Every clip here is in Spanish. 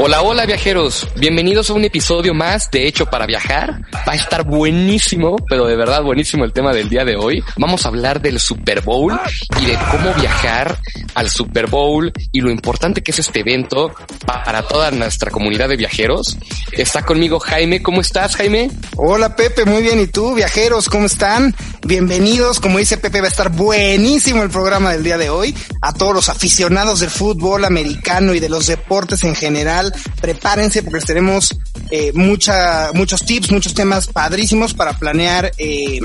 Hola, hola viajeros. Bienvenidos a un episodio más de Hecho para Viajar. Va a estar buenísimo, pero de verdad buenísimo el tema del día de hoy. Vamos a hablar del Super Bowl y de cómo viajar al Super Bowl y lo importante que es este evento para toda nuestra comunidad de viajeros. Está conmigo Jaime. ¿Cómo estás, Jaime? Hola Pepe, muy bien. ¿Y tú, viajeros, cómo están? Bienvenidos. Como dice Pepe, va a estar buenísimo el programa del día de hoy. A todos los aficionados del fútbol americano y de los deportes en general, prepárense porque tenemos eh, muchos tips, muchos temas padrísimos para planear eh,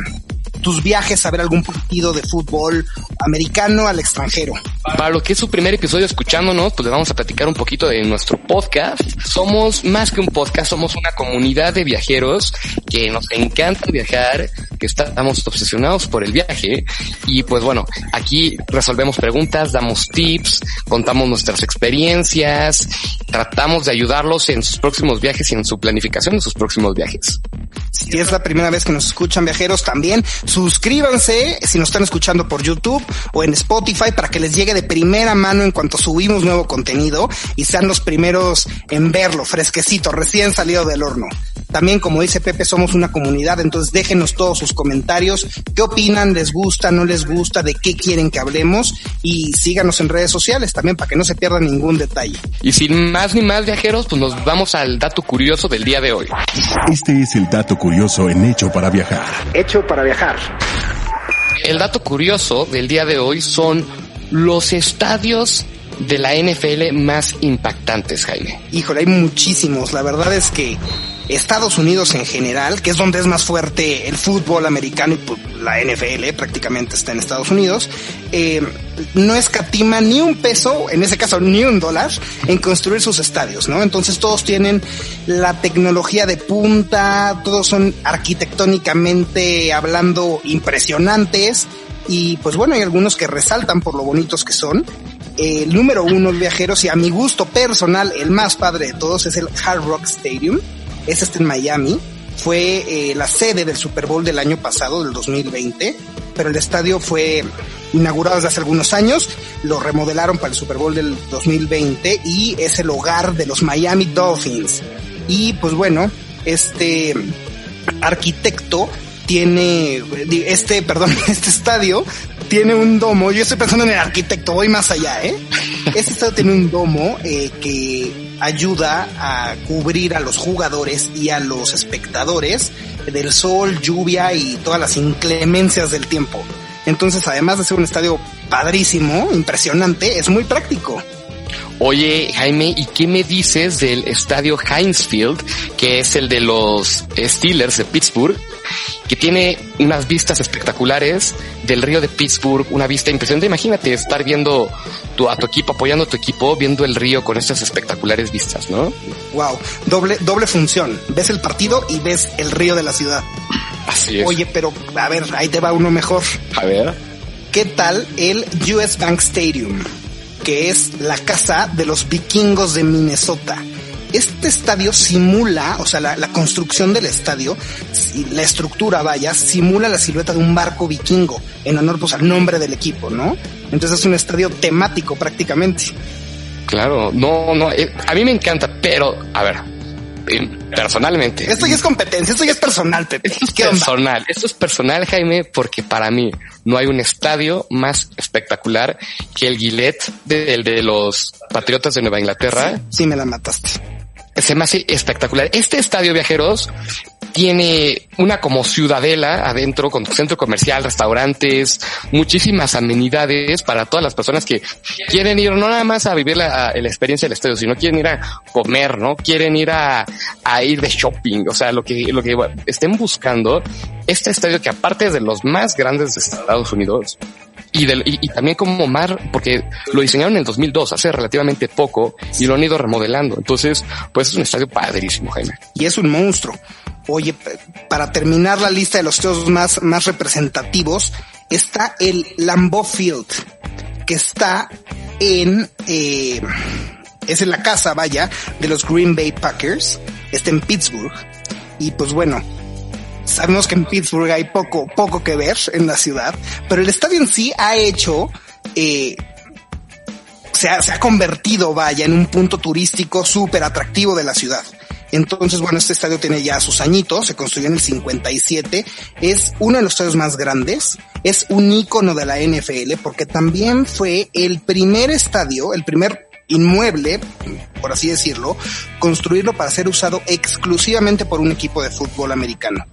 tus viajes a ver algún partido de fútbol americano al extranjero. Para lo que es su primer episodio escuchándonos, pues le vamos a platicar un poquito de nuestro podcast. Somos más que un podcast, somos una comunidad de viajeros que nos encanta viajar, que estamos obsesionados por el viaje. Y pues bueno, aquí resolvemos preguntas, damos tips, contamos nuestras experiencias, tratamos de ayudarlos en sus próximos viajes y en su planificación de sus próximos viajes. Si es la primera vez que nos escuchan viajeros también, suscríbanse si nos están escuchando por YouTube o en Spotify para que les llegue de primera mano en cuanto subimos nuevo contenido y sean los primeros en verlo, fresquecito, recién salido del horno. También, como dice Pepe, somos una comunidad, entonces déjenos todos sus comentarios, qué opinan, les gusta, no les gusta, de qué quieren que hablemos y síganos en redes sociales también para que no se pierda ningún detalle. Y sin más ni más viajeros, pues nos vamos al dato curioso del día de hoy. Este es el dato curioso en Hecho para viajar. Hecho para viajar. El dato curioso del día de hoy son los estadios de la NFL más impactantes, Jaime. Híjole, hay muchísimos. La verdad es que Estados Unidos en general, que es donde es más fuerte el fútbol americano y pues, la NFL eh, prácticamente está en Estados Unidos, eh, no escatima ni un peso, en ese caso ni un dólar, en construir sus estadios, ¿no? Entonces todos tienen la tecnología de punta, todos son arquitectónicamente hablando impresionantes y pues bueno, hay algunos que resaltan por lo bonitos que son. El número uno viajeros y a mi gusto personal, el más padre de todos es el Hard Rock Stadium es este en Miami. Fue eh, la sede del Super Bowl del año pasado, del 2020, pero el estadio fue inaugurado desde hace algunos años, lo remodelaron para el Super Bowl del 2020 y es el hogar de los Miami Dolphins. Y pues bueno, este arquitecto tiene, este, perdón, este estadio tiene un domo, yo estoy pensando en el arquitecto, voy más allá, ¿eh? Este estadio tiene un domo eh, que ayuda a cubrir a los jugadores y a los espectadores del sol, lluvia y todas las inclemencias del tiempo. Entonces, además de ser un estadio padrísimo, impresionante, es muy práctico. Oye, Jaime, ¿y qué me dices del estadio Heinz Field, que es el de los Steelers de Pittsburgh? Que tiene unas vistas espectaculares del río de Pittsburgh, una vista impresionante. Imagínate estar viendo tu, a tu equipo, apoyando a tu equipo, viendo el río con estas espectaculares vistas, ¿no? Wow, doble, doble función. Ves el partido y ves el río de la ciudad. Así es. Oye, pero a ver, ahí te va uno mejor. A ver. ¿Qué tal el US Bank Stadium? Que es la casa de los vikingos de Minnesota este estadio simula, o sea, la, la, construcción del estadio, la estructura, vaya, simula la silueta de un barco vikingo, en honor pues al nombre del equipo, ¿no? Entonces es un estadio temático prácticamente. Claro, no, no, eh, a mí me encanta, pero, a ver, personalmente. Esto ya es competencia, esto ya es personal, Pepe. Esto es personal, onda? esto es personal, Jaime, porque para mí no hay un estadio más espectacular que el Gillette del de, de, los Patriotas de Nueva Inglaterra. Sí, sí me la mataste se me hace espectacular. Este estadio viajeros tiene una como ciudadela adentro con centro comercial, restaurantes, muchísimas amenidades para todas las personas que quieren ir no nada más a vivir la, experiencia del estadio, sino quieren ir a comer, ¿no? Quieren ir a, ir de shopping, o sea, lo que, lo que estén buscando. Este estadio que aparte de los más grandes de Estados Unidos, y, del, y, y, también como mar, porque lo diseñaron en el 2002, hace relativamente poco, y lo han ido remodelando. Entonces, pues es un estadio padrísimo, Jaime. Y es un monstruo. Oye, para terminar la lista de los estadios más, más representativos, está el Lambeau Field, que está en, eh, es en la casa, vaya, de los Green Bay Packers. Está en Pittsburgh. Y pues bueno, sabemos que en Pittsburgh hay poco, poco que ver en la ciudad, pero el estadio en sí ha hecho, eh, se ha, se ha convertido, vaya, en un punto turístico súper atractivo de la ciudad. Entonces, bueno, este estadio tiene ya sus añitos, se construyó en el 57, es uno de los estadios más grandes, es un ícono de la NFL porque también fue el primer estadio, el primer inmueble, por así decirlo, construirlo para ser usado exclusivamente por un equipo de fútbol americano.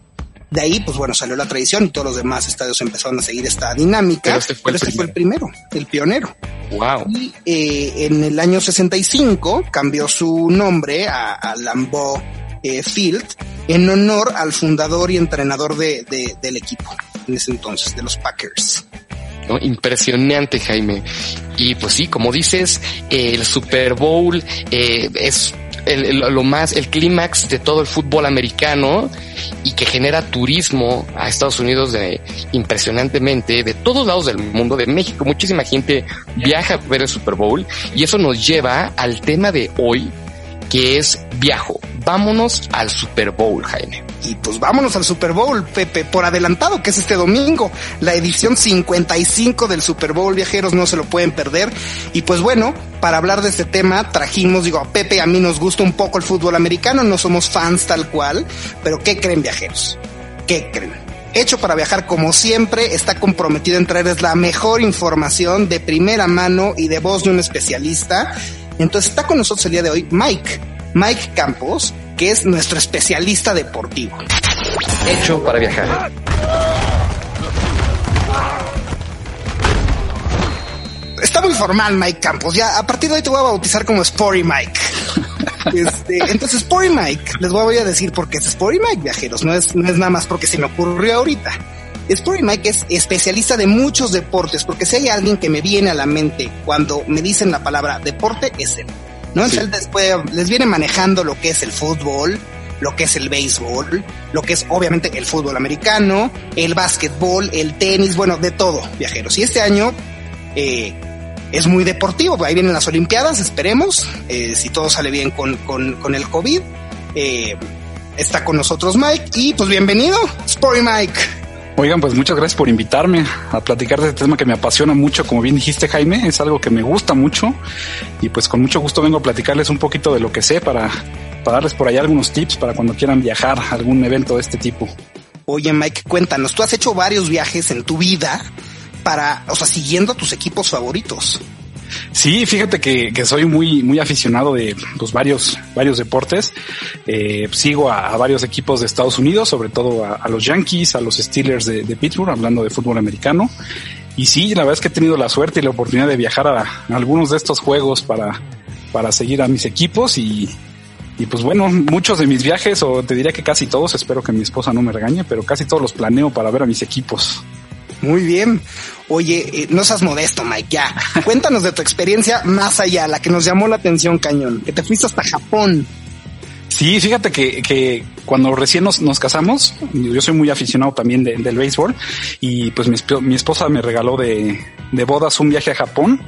De ahí, pues bueno, salió la tradición y todos los demás estadios empezaron a seguir esta dinámica. Pero este fue, pero el, fue el primero, el pionero. Wow. Y eh, en el año 65 cambió su nombre a, a Lambeau eh, Field en honor al fundador y entrenador de, de, del equipo en ese entonces, de los Packers. ¿no? Impresionante, Jaime. Y pues sí, como dices, eh, el Super Bowl eh, es el, lo más, el clímax de todo el fútbol americano y que genera turismo a Estados Unidos de, impresionantemente de todos lados del mundo, de México. Muchísima gente viaja a ver el Super Bowl y eso nos lleva al tema de hoy, que es viajo. Vámonos al Super Bowl, Jaime. Y pues vámonos al Super Bowl, Pepe, por adelantado, que es este domingo, la edición 55 del Super Bowl, viajeros, no se lo pueden perder. Y pues bueno, para hablar de este tema, trajimos, digo, a Pepe, a mí nos gusta un poco el fútbol americano, no somos fans tal cual, pero ¿qué creen, viajeros? ¿Qué creen? Hecho para viajar como siempre, está comprometido en traerles la mejor información de primera mano y de voz de un especialista. Entonces está con nosotros el día de hoy Mike, Mike Campos, que es nuestro especialista deportivo. Hecho para viajar. Está muy formal Mike Campos. Ya a partir de hoy te voy a bautizar como Spory Mike. Este, entonces Spory Mike, les voy a decir por qué es Spory Mike, viajeros. No es, no es nada más porque se me ocurrió ahorita. Spory Mike es especialista de muchos deportes, porque si hay alguien que me viene a la mente cuando me dicen la palabra deporte, es él. ¿No? Sí. Él después les viene manejando lo que es el fútbol, lo que es el béisbol, lo que es obviamente el fútbol americano, el básquetbol, el tenis, bueno, de todo, viajeros. Y este año eh, es muy deportivo, ahí vienen las Olimpiadas, esperemos, eh, si todo sale bien con, con, con el COVID. Eh, está con nosotros Mike y pues bienvenido, Spory Mike. Oigan, pues muchas gracias por invitarme a platicar de este tema que me apasiona mucho, como bien dijiste Jaime, es algo que me gusta mucho y pues con mucho gusto vengo a platicarles un poquito de lo que sé para, para darles por allá algunos tips para cuando quieran viajar a algún evento de este tipo. Oye Mike, cuéntanos, tú has hecho varios viajes en tu vida para, o sea, siguiendo a tus equipos favoritos. Sí, fíjate que, que, soy muy, muy aficionado de pues, varios, varios deportes. Eh, sigo a, a, varios equipos de Estados Unidos, sobre todo a, a los Yankees, a los Steelers de, de, Pittsburgh, hablando de fútbol americano. Y sí, la verdad es que he tenido la suerte y la oportunidad de viajar a, a algunos de estos juegos para, para seguir a mis equipos y, y pues bueno, muchos de mis viajes, o te diría que casi todos, espero que mi esposa no me regañe, pero casi todos los planeo para ver a mis equipos. Muy bien. Oye, eh, no seas modesto, Mike, ya. Cuéntanos de tu experiencia más allá, la que nos llamó la atención, cañón, que te fuiste hasta Japón. Sí, fíjate que, que cuando recién nos, nos, casamos, yo soy muy aficionado también de, del béisbol y pues mi, mi, esposa me regaló de, de bodas un viaje a Japón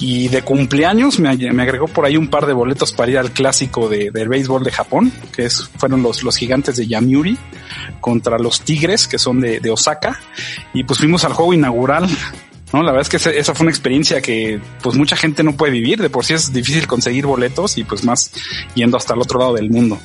y de cumpleaños me, me, agregó por ahí un par de boletos para ir al clásico de, del béisbol de Japón, que es, fueron los, los gigantes de Yamiuri contra los Tigres, que son de, de Osaka, y pues fuimos al juego inaugural no, la verdad es que esa fue una experiencia que pues mucha gente no puede vivir, de por sí es difícil conseguir boletos y pues más yendo hasta el otro lado del mundo.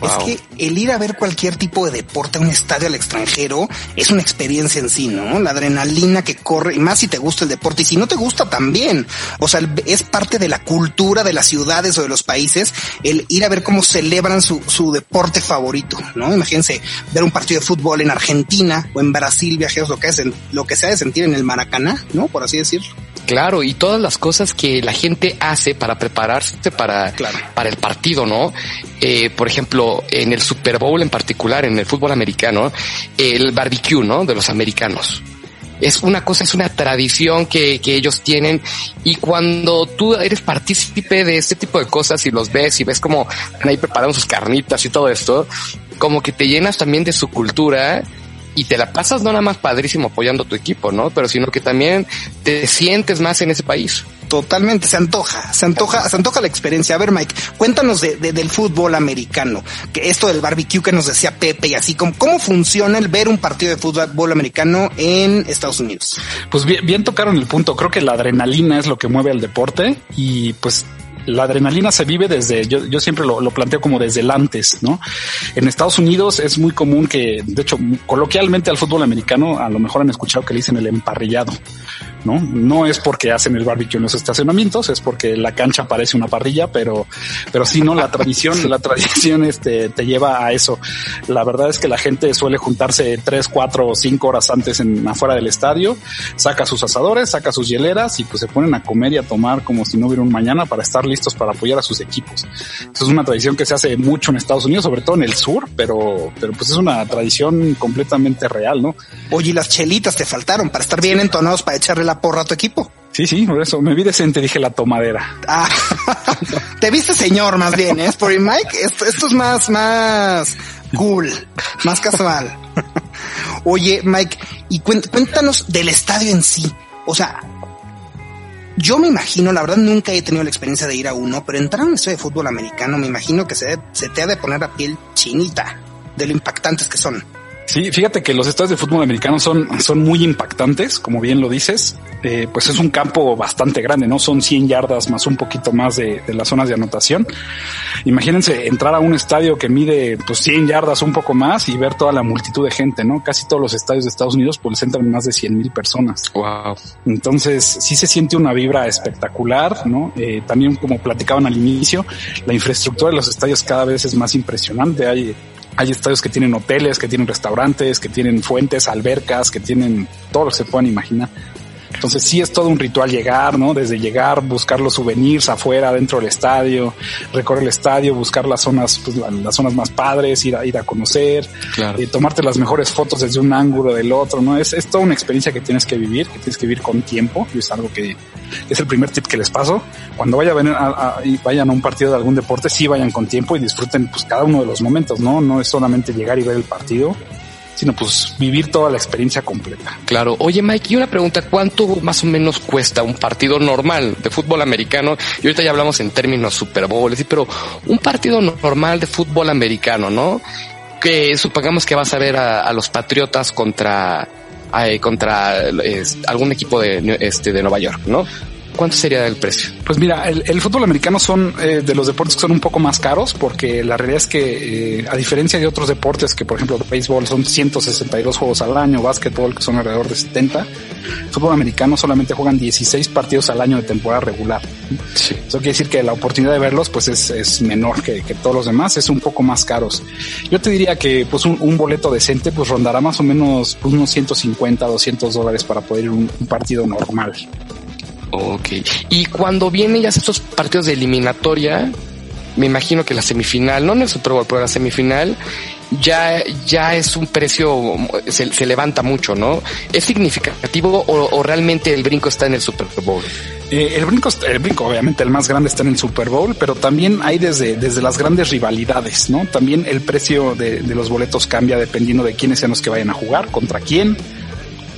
Wow. Es que el ir a ver cualquier tipo de deporte a un estadio al extranjero es una experiencia en sí, ¿no? La adrenalina que corre, y más si te gusta el deporte, y si no te gusta también. O sea, es parte de la cultura de las ciudades o de los países el ir a ver cómo celebran su, su deporte favorito, ¿no? Imagínense ver un partido de fútbol en Argentina o en Brasil, viajeros, lo que es, lo que se ha de sentir en el Maracaná, ¿no? Por así decirlo. Claro, y todas las cosas que la gente hace para prepararse para, claro. para el partido, ¿no? Eh, por ejemplo, en el Super Bowl en particular, en el fútbol americano, el barbecue, ¿no? De los americanos. Es una cosa, es una tradición que, que ellos tienen y cuando tú eres partícipe de este tipo de cosas y los ves y ves como están ahí preparando sus carnitas y todo esto, como que te llenas también de su cultura y te la pasas no nada más padrísimo apoyando a tu equipo, ¿no? Pero sino que también te sientes más en ese país. Totalmente, se antoja, se antoja, se antoja la experiencia. A ver, Mike, cuéntanos de, del fútbol americano, que esto del barbecue que nos decía Pepe y así, como cómo funciona el ver un partido de fútbol americano en Estados Unidos. Pues bien, bien tocaron el punto. Creo que la adrenalina es lo que mueve al deporte y pues la adrenalina se vive desde, yo, yo siempre lo, lo, planteo como desde el antes, ¿no? En Estados Unidos es muy común que, de hecho, coloquialmente al fútbol americano, a lo mejor han escuchado que le dicen el emparrillado. ¿No? No es porque hacen el barbecue en los estacionamientos, es porque la cancha parece una parrilla, pero, pero sí, no, la tradición, la tradición este, te lleva a eso. La verdad es que la gente suele juntarse tres, cuatro o cinco horas antes en afuera del estadio, saca sus asadores, saca sus hieleras y pues se ponen a comer y a tomar como si no hubiera un mañana para estar listos para apoyar a sus equipos. Eso es una tradición que se hace mucho en Estados Unidos, sobre todo en el sur, pero, pero pues es una tradición completamente real, ¿no? Oye, las chelitas te faltaron para estar bien entonados para echarle la porra a tu equipo. Sí, sí, por eso me vi decente, dije la tomadera. Ah, te viste señor más bien, ¿eh? Por Mike, esto, esto es más, más cool, más casual. Oye, Mike, y cuéntanos del estadio en sí. O sea, yo me imagino, la verdad nunca he tenido la experiencia de ir a uno, pero entrar a un estadio de fútbol americano me imagino que se, se te ha de poner la piel chinita de lo impactantes que son. Sí, fíjate que los estadios de fútbol americano son, son muy impactantes, como bien lo dices. Eh, pues es un campo bastante grande, ¿no? Son 100 yardas más un poquito más de, de, las zonas de anotación. Imagínense entrar a un estadio que mide pues 100 yardas un poco más y ver toda la multitud de gente, ¿no? Casi todos los estadios de Estados Unidos pues entran más de 100 mil personas. Wow. Entonces sí se siente una vibra espectacular, ¿no? Eh, también como platicaban al inicio, la infraestructura de los estadios cada vez es más impresionante. Hay hay estadios que tienen hoteles, que tienen restaurantes, que tienen fuentes, albercas, que tienen todo lo que se puedan imaginar. Entonces sí es todo un ritual llegar, ¿no? Desde llegar, buscar los souvenirs afuera, dentro del estadio, recorrer el estadio, buscar las zonas, pues las zonas más padres, ir a ir a conocer, claro. eh, tomarte las mejores fotos desde un ángulo del otro, ¿no? Es, es toda una experiencia que tienes que vivir, que tienes que vivir con tiempo, y es algo que es el primer tip que les paso. Cuando vaya a venir a, a, vayan a un partido de algún deporte, sí vayan con tiempo y disfruten pues cada uno de los momentos, ¿no? No es solamente llegar y ver el partido, sino pues vivir toda la experiencia completa. Claro. Oye, Mike, y una pregunta, ¿cuánto más o menos cuesta un partido normal de fútbol americano? Y ahorita ya hablamos en términos Super Bowl, sí, pero un partido normal de fútbol americano, ¿no? Que supongamos que vas a ver a, a los Patriotas contra, eh, contra algún equipo de, este, de Nueva York, ¿no? ¿Cuánto sería el precio? Pues mira, el, el fútbol americano son eh, de los deportes que son un poco más caros porque la realidad es que eh, a diferencia de otros deportes que por ejemplo béisbol son 162 juegos al año, básquetbol que son alrededor de 70, fútbol americano solamente juegan 16 partidos al año de temporada regular. Sí. Eso quiere decir que la oportunidad de verlos pues es, es menor que, que, todos los demás, es un poco más caros. Yo te diría que pues un, un boleto decente pues rondará más o menos pues, unos 150, 200 dólares para poder ir a un, un partido normal. Ok. Y cuando vienen ya estos partidos de eliminatoria, me imagino que la semifinal, no en el Super Bowl, pero la semifinal, ya, ya es un precio, se, se levanta mucho, ¿no? ¿Es significativo o, realmente el brinco está en el Super Bowl? Eh, el brinco, el brinco, obviamente, el más grande está en el Super Bowl, pero también hay desde, desde las grandes rivalidades, ¿no? También el precio de, de los boletos cambia dependiendo de quiénes sean los que vayan a jugar, contra quién.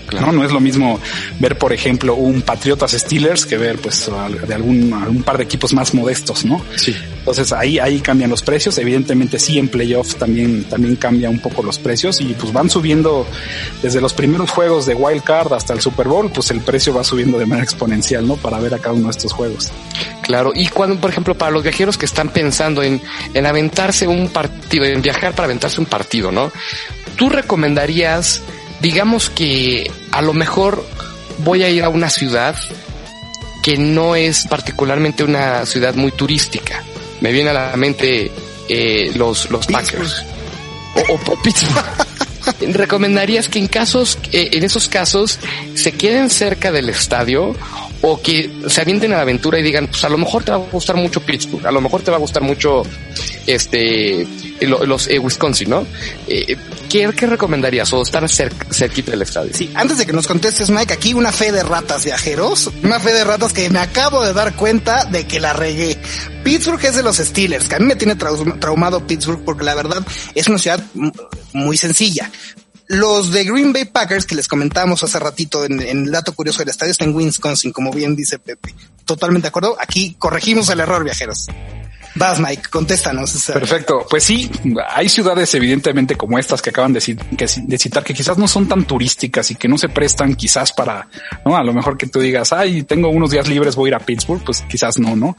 Claro. ¿no? No es lo mismo ver, por ejemplo, un Patriotas Steelers que ver, pues, de algún, algún par de equipos más modestos, ¿no? Sí. Entonces ahí, ahí cambian los precios. Evidentemente sí en playoff también, también cambia un poco los precios y pues van subiendo desde los primeros juegos de Wild Card hasta el Super Bowl, pues el precio va subiendo de manera exponencial, ¿no? Para ver a cada uno de estos juegos. Claro. Y cuando, por ejemplo, para los viajeros que están pensando en, en aventarse un partido, en viajar para aventarse un partido, ¿no? ¿Tú recomendarías digamos que a lo mejor voy a ir a una ciudad que no es particularmente una ciudad muy turística. Me viene a la mente eh, los, los Packers. O, o, Pittsburgh. ¿Recomendarías que en casos, eh, en esos casos, se queden cerca del estadio o que se avienten a la aventura y digan, pues a lo mejor te va a gustar mucho Pittsburgh, a lo mejor te va a gustar mucho este los eh, Wisconsin, ¿no? Eh, ¿qué, ¿qué, recomendarías? ¿O estar cer cerquita del estadio? Sí, antes de que nos contestes, Mike, aquí una fe de ratas viajeros, una fe de ratas que me acabo de dar cuenta de que la regué. Pittsburgh es de los Steelers, que a mí me tiene traumado Pittsburgh porque la verdad es una ciudad muy sencilla Los de Green Bay Packers que les comentábamos hace ratito en, en el dato curioso del estadio está en Wisconsin, como bien dice Pepe. Totalmente de acuerdo. Aquí corregimos el error, viajeros. Vas, Mike, contéstanos. Perfecto. Pues sí, hay ciudades evidentemente como estas que acaban de, citar que quizás no son tan turísticas y que no se prestan quizás para, ¿no? A lo mejor que tú digas, ay, tengo unos días libres, voy a ir a Pittsburgh, pues quizás no, ¿no?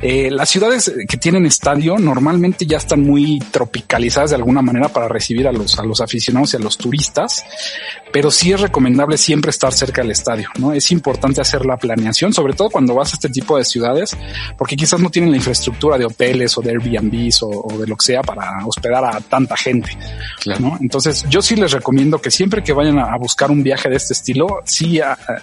Eh, las ciudades que tienen estadio normalmente ya están muy tropicalizadas de alguna manera para recibir a los, a los aficionados y a los turistas, pero sí es recomendable siempre estar cerca del estadio, ¿no? Es importante hacer la planeación, sobre todo cuando vas a este tipo de ciudades, porque quizás no tienen la infraestructura de hoteles o de Airbnbs o, de lo que sea para hospedar a tanta gente. ¿no? Entonces yo sí les recomiendo que siempre que vayan a, buscar un viaje de este estilo, sí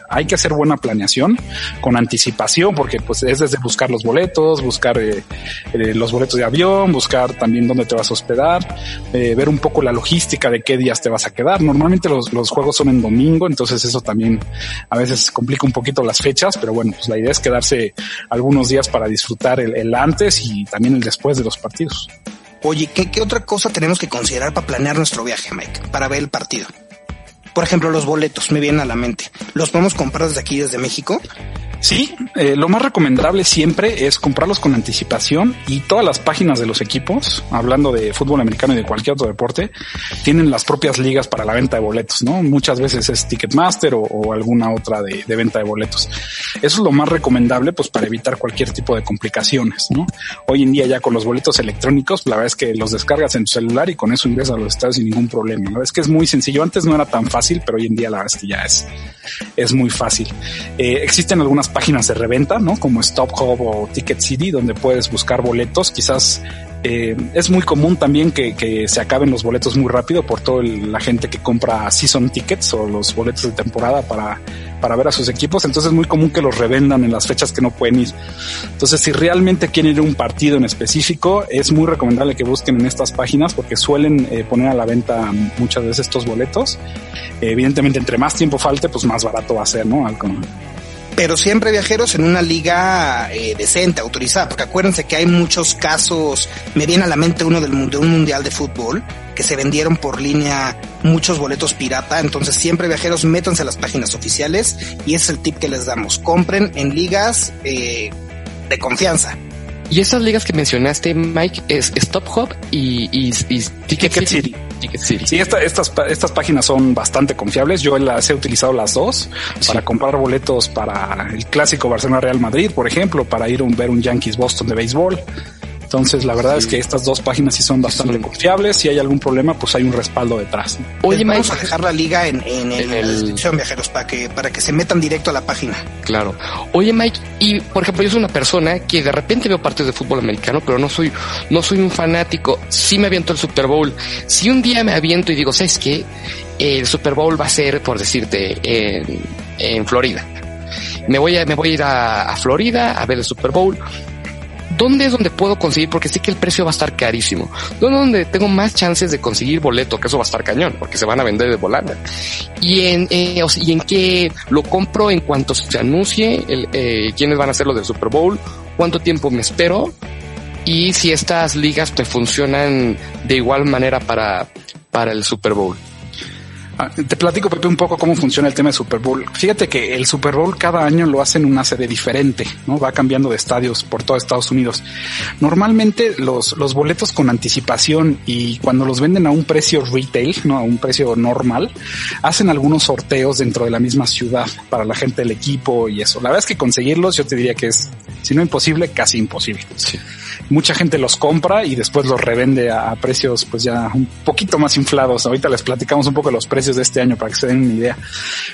hay que hacer buena planeación con anticipación, porque pues es desde buscar los boletos, buscar eh, eh, los boletos de avión, buscar también dónde te vas a hospedar, eh, ver un poco la logística de qué días te vas a quedar. Normalmente los, los juegos son en domingo, entonces eso también a veces complica un poquito las fechas, pero bueno, pues la idea es quedarse algunos días para disfrutar el, antes y también el después de los partidos. Oye, ¿qué, ¿qué, otra cosa tenemos que considerar para planear nuestro viaje, Mike? Para ver el partido. Por ejemplo, los boletos me vienen a la mente. ¿Los podemos comprar desde aquí, desde México? Sí, eh, lo más recomendable siempre es comprarlos con anticipación y todas las páginas de los equipos, hablando de fútbol americano y de cualquier otro deporte, tienen las propias ligas para la venta de boletos, ¿no? Muchas veces es Ticketmaster o, alguna otra de, venta de boletos. Eso es lo más recomendable, pues para evitar cualquier tipo de complicaciones, ¿no? Hoy en día ya con los boletos electrónicos, la verdad es que los descargas en tu celular y con eso ingresas a los estados sin ningún problema. Verdad es que es muy sencillo. Antes no era tan fácil, pero hoy en día la verdad es que ya es, es muy fácil. Eh, existen algunas páginas de reventa, ¿no? Como Stop Hub o Ticket City, donde puedes buscar boletos. Quizás eh, es muy común también que, que, se acaben los boletos muy rápido por toda la gente que compra season tickets o los boletos de temporada para, para ver a sus equipos. Entonces es muy común que los revendan en las fechas que no pueden ir. Entonces, si realmente quieren ir a un partido en específico, es muy recomendable que busquen en estas páginas porque suelen eh, poner a la venta muchas veces estos boletos. evidentemente, entre más tiempo falte, pues más barato va a ser, ¿no? pero siempre viajeros en una liga eh, decente, autorizada, porque acuérdense que hay muchos casos, me viene a la mente uno del, de un mundial de fútbol, que se vendieron por línea muchos boletos pirata, entonces siempre viajeros métanse a las páginas oficiales y ese es el tip que les damos, compren en ligas eh, de confianza. Y esas ligas que mencionaste, Mike, es Stop Hub y, y, Ticket, City. Sí, estas, estas páginas son bastante confiables. Yo las he utilizado las dos para comprar boletos para el clásico Barcelona Real Madrid, por ejemplo, para ir a ver un Yankees Boston de béisbol. Entonces, la verdad es que estas dos páginas sí son bastante confiables. Si hay algún problema, pues hay un respaldo detrás. Oye, vamos a dejar la liga en, en, en, la descripción, viajeros, para que, para que se metan directo a la página. Claro. Oye, Mike, y por ejemplo, yo soy una persona que de repente veo partidos de fútbol americano, pero no soy, no soy un fanático. Sí me aviento el Super Bowl. Si un día me aviento y digo, ¿sabes qué? El Super Bowl va a ser, por decirte, en, en Florida. Me voy a, me voy a ir a, a Florida a ver el Super Bowl ¿dónde es donde puedo conseguir? Porque sé que el precio va a estar carísimo. ¿Dónde es donde tengo más chances de conseguir boleto? Que eso va a estar cañón, porque se van a vender de volada. Y en, eh, y en qué lo compro en cuanto se anuncie el, eh, quiénes van a hacer lo del Super Bowl, cuánto tiempo me espero y si estas ligas me funcionan de igual manera para, para el Super Bowl. Ah, te platico, Pepe, un poco cómo funciona el tema de Super Bowl. Fíjate que el Super Bowl cada año lo hacen una sede diferente, ¿no? Va cambiando de estadios por todo Estados Unidos. Normalmente los, los boletos con anticipación y cuando los venden a un precio retail, ¿no? A un precio normal, hacen algunos sorteos dentro de la misma ciudad para la gente del equipo y eso. La verdad es que conseguirlos yo te diría que es, si no imposible, casi imposible. Sí mucha gente los compra y después los revende a, precios pues ya un poquito más inflados. Ahorita les platicamos un poco los precios de este año para que se den una idea.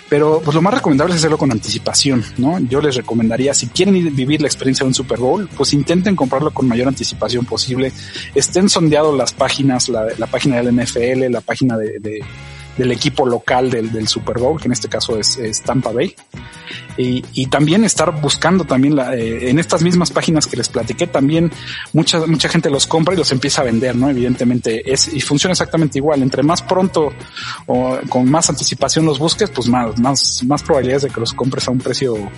Pero pues lo más recomendable es hacerlo con anticipación, ¿no? Yo les recomendaría, si quieren vivir la experiencia de un Super Bowl, pues intenten comprarlo con mayor anticipación posible. Estén sondeados las páginas, la, página del NFL, la página de, del equipo local del, Super Bowl, que en este caso es, es Tampa Bay y, y también estar buscando también la, eh, en estas mismas páginas que les platiqué, también mucha, mucha gente los compra y los empieza a vender, ¿no? Evidentemente es, y funciona exactamente igual. Entre más pronto o con más anticipación los busques, pues más, más, más probabilidades de que los compres a un precio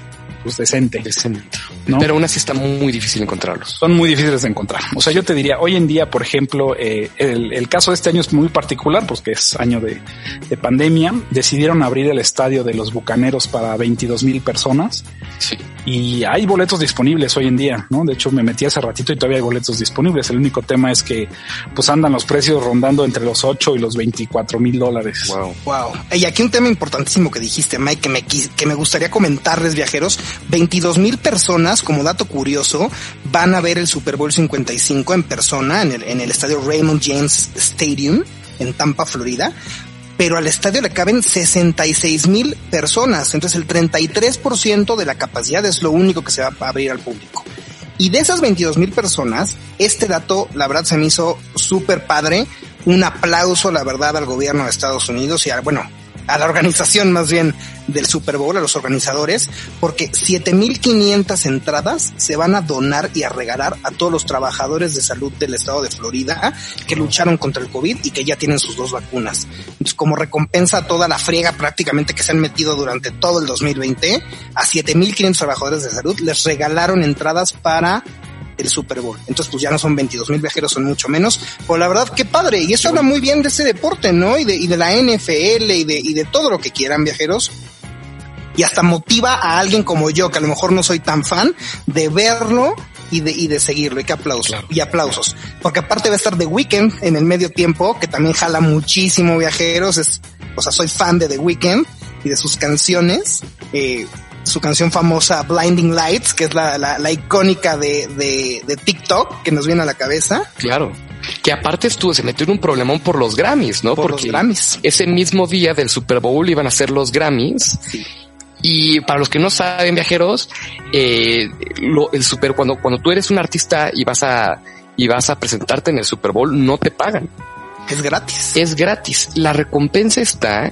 pues decente. Decente. ¿no? Pero aún así está muy difícil encontrarlos. Son muy difíciles de encontrar. O sea, yo te diría, hoy en día, por ejemplo, eh, el, el, caso de este año es muy particular porque es año de, de pandemia. Decidieron abrir el estadio de los Bucaneros para 22 mil personas. Sí. Y hay boletos disponibles hoy en día, ¿no? De hecho, me metí hace ratito y todavía hay boletos disponibles. El único tema es que pues andan los precios rondando entre los 8 y los 24 mil dólares. Wow. Wow. Y aquí un tema importantísimo que dijiste, Mike, que me, que me gustaría comentarles, viajeros. 22 mil personas, como dato curioso, van a ver el Super Bowl 55 en persona en el, en el estadio Raymond James Stadium en Tampa, Florida pero al estadio le caben 66 mil personas. Entonces el 33% de la capacidad es lo único que se va a abrir al público. Y de esas 22 mil personas, este dato, la verdad, se me hizo súper padre. Un aplauso, la verdad, al gobierno de Estados Unidos y a, bueno, a la organización más bien del Super Bowl, a los organizadores, porque 7500 entradas se van a donar y a regalar a todos los trabajadores de salud del estado de Florida que lucharon contra el COVID y que ya tienen sus dos vacunas. Entonces, como recompensa a toda la friega prácticamente que se han metido durante todo el 2020, a 7500 trabajadores de salud les regalaron entradas para el Super Bowl. Entonces, pues ya no son 22 mil viajeros, son mucho menos. Pero la verdad, qué padre. Y eso habla muy bien de ese deporte, ¿no? Y de, y de la NFL y de, y de todo lo que quieran viajeros. Y hasta motiva a alguien como yo, que a lo mejor no soy tan fan, de verlo y de, y de seguirlo. Y que aplausos. Claro. Y aplausos. Porque aparte va a estar The Weeknd en el medio tiempo, que también jala muchísimo viajeros. Es, o sea, soy fan de The Weeknd y de sus canciones. Eh, su canción famosa Blinding Lights, que es la, la, la icónica de, de, de, TikTok que nos viene a la cabeza. Claro. Que aparte estuvo, se metió en un problemón por los Grammys, ¿no? Por Porque los Grammys. ese mismo día del Super Bowl iban a ser los Grammys. Sí. Y para los que no saben, viajeros, eh, lo, el super, cuando, cuando tú eres un artista y vas a, y vas a presentarte en el Super Bowl, no te pagan. Es gratis. Es gratis. La recompensa está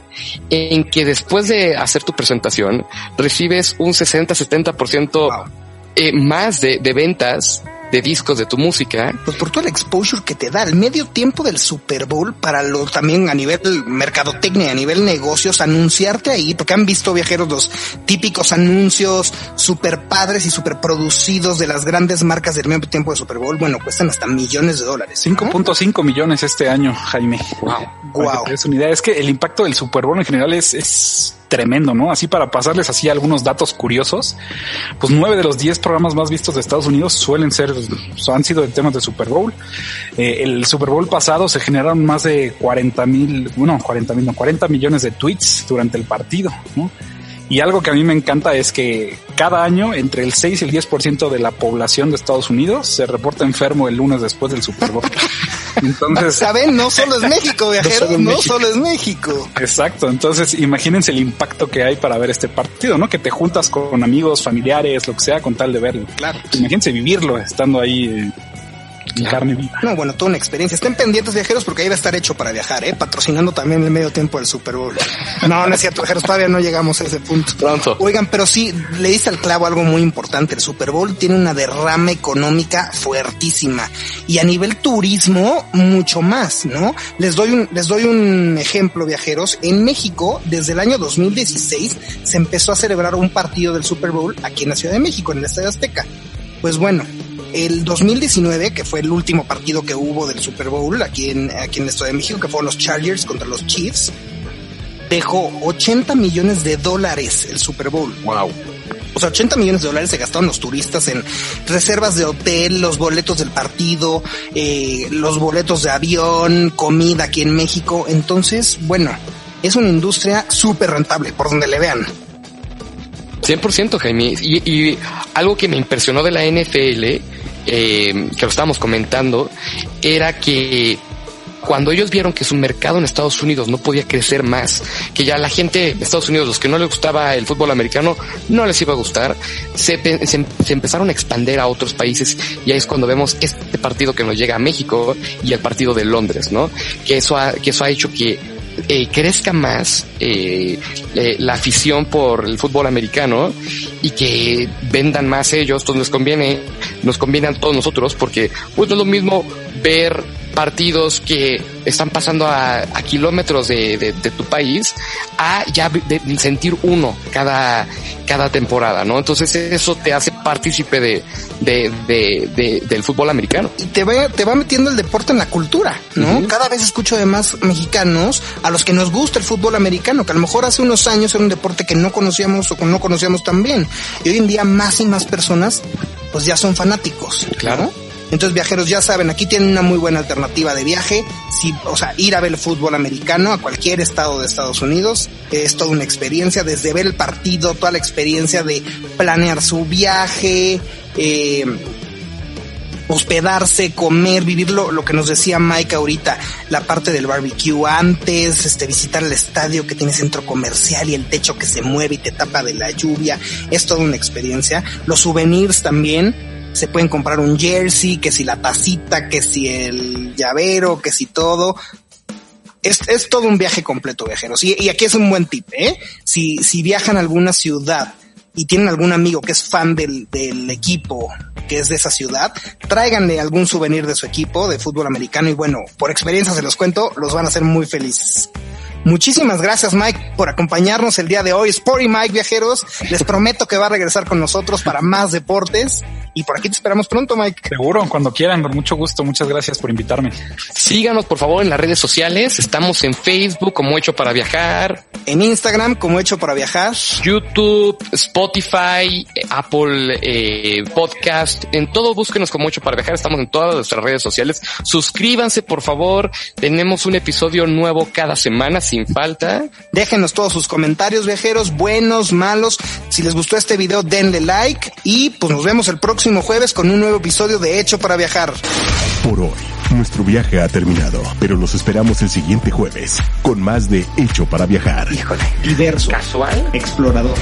en que después de hacer tu presentación recibes un 60-70% wow. eh, más de, de ventas de discos de tu música. Pues por todo el exposure que te da, el medio tiempo del Super Bowl para lo también a nivel mercadotecnia, a nivel negocios, anunciarte ahí, porque han visto viajeros los típicos anuncios super padres y super producidos de las grandes marcas del medio tiempo de Super Bowl. Bueno, cuestan hasta millones de dólares. 5.5 millones este año, Jaime. Wow. Wow. Es una idea. Es que el impacto del Super Bowl en general es, es tremendo, ¿no? Así para pasarles así algunos datos curiosos, pues nueve de los diez programas más vistos de Estados Unidos suelen ser, han sido de temas de Super Bowl. Eh, el Super Bowl pasado se generaron más de 40 mil, bueno, 40 mil, no, 40 millones de tweets durante el partido, ¿no? Y algo que a mí me encanta es que cada año entre el 6 y el 10% de la población de Estados Unidos se reporta enfermo el lunes después del Super Bowl. Entonces, ¿saben? No solo es México, viajeros, no, solo, no solo es México. Exacto. Entonces, imagínense el impacto que hay para ver este partido, ¿no? Que te juntas con amigos, familiares, lo que sea, con tal de verlo. Claro. Imagínense vivirlo estando ahí. Carne viva. No, bueno, toda una experiencia. Estén pendientes viajeros porque ahí va a estar hecho para viajar, ¿eh? Patrocinando también el medio tiempo del Super Bowl. No, no es cierto, viajeros, todavía no llegamos a ese punto. Pronto. Oigan, pero sí, le dice al clavo algo muy importante. El Super Bowl tiene una derrama económica fuertísima y a nivel turismo mucho más, ¿no? Les doy un, les doy un ejemplo, viajeros. En México, desde el año 2016, se empezó a celebrar un partido del Super Bowl aquí en la Ciudad de México, en el Estadio Azteca. Pues bueno, el 2019, que fue el último partido que hubo del Super Bowl aquí en, aquí en el Estado de México, que fueron los Chargers contra los Chiefs, dejó 80 millones de dólares el Super Bowl. Wow. O sea, 80 millones de dólares se gastaron los turistas en reservas de hotel, los boletos del partido, eh, los boletos de avión, comida aquí en México. Entonces, bueno, es una industria súper rentable, por donde le vean. 100% Jaime. Y, y, algo que me impresionó de la NFL, eh, que lo estábamos comentando, era que cuando ellos vieron que su mercado en Estados Unidos no podía crecer más, que ya la gente de Estados Unidos, los que no les gustaba el fútbol americano, no les iba a gustar, se, se, empezaron a expandir a otros países y ahí es cuando vemos este partido que nos llega a México y el partido de Londres, ¿no? Que eso ha, que eso ha hecho que eh, crezca más eh, eh, la afición por el fútbol americano y que vendan más ellos, entonces nos conviene, nos conviene a todos nosotros porque pues no es lo mismo ver partidos que están pasando a, kilómetros de, tu país a ya sentir uno cada, cada temporada, ¿no? Entonces eso te hace partícipe de, de, del fútbol americano. Y te va, te va metiendo el deporte en la cultura, ¿no? Cada vez escucho de más mexicanos a los que nos gusta el fútbol americano, que a lo mejor hace unos años era un deporte que no conocíamos o que no conocíamos tan bien. Y hoy en día más y más personas pues ya son fanáticos. Claro. Entonces, viajeros, ya saben, aquí tienen una muy buena alternativa de viaje. Si, o sea, ir a ver el fútbol americano a cualquier estado de Estados Unidos es toda una experiencia, desde ver el partido, toda la experiencia de planear su viaje, eh, hospedarse, comer, vivir lo, que nos decía Mike ahorita, la parte del barbecue antes, este, visitar el estadio que tiene centro comercial y el techo que se mueve y te tapa de la lluvia, es toda una experiencia. Los souvenirs también, se pueden comprar un jersey, que si la tacita, que si el llavero, que si todo. Es, es todo un viaje completo, viajeros. Y, y, aquí es un buen tip, ¿eh? Si, si viajan a alguna ciudad y tienen algún amigo que es fan del, del equipo que es de esa ciudad, tráiganle algún souvenir de su equipo de fútbol americano y bueno, por experiencia se los cuento, los van a hacer muy felices. Muchísimas gracias Mike por acompañarnos el día de hoy. Sporty Mike viajeros, les prometo que va a regresar con nosotros para más deportes y por aquí te esperamos pronto, Mike. Seguro, cuando quieran, con mucho gusto. Muchas gracias por invitarme. Síganos, por favor, en las redes sociales. Estamos en Facebook como Hecho para Viajar. En Instagram como Hecho para Viajar. YouTube, Spotify, Apple eh, Podcast. En todo búsquenos como Hecho para Viajar. Estamos en todas nuestras redes sociales. Suscríbanse, por favor. Tenemos un episodio nuevo cada semana sin falta. Déjenos todos sus comentarios, viajeros, buenos, malos. Si les gustó este video, denle like y pues nos vemos el próximo jueves con un nuevo episodio de Hecho para Viajar. Por hoy, nuestro viaje ha terminado, pero los esperamos el siguiente jueves con más de Hecho para Viajar. Híjole, diverso, casual, explorador.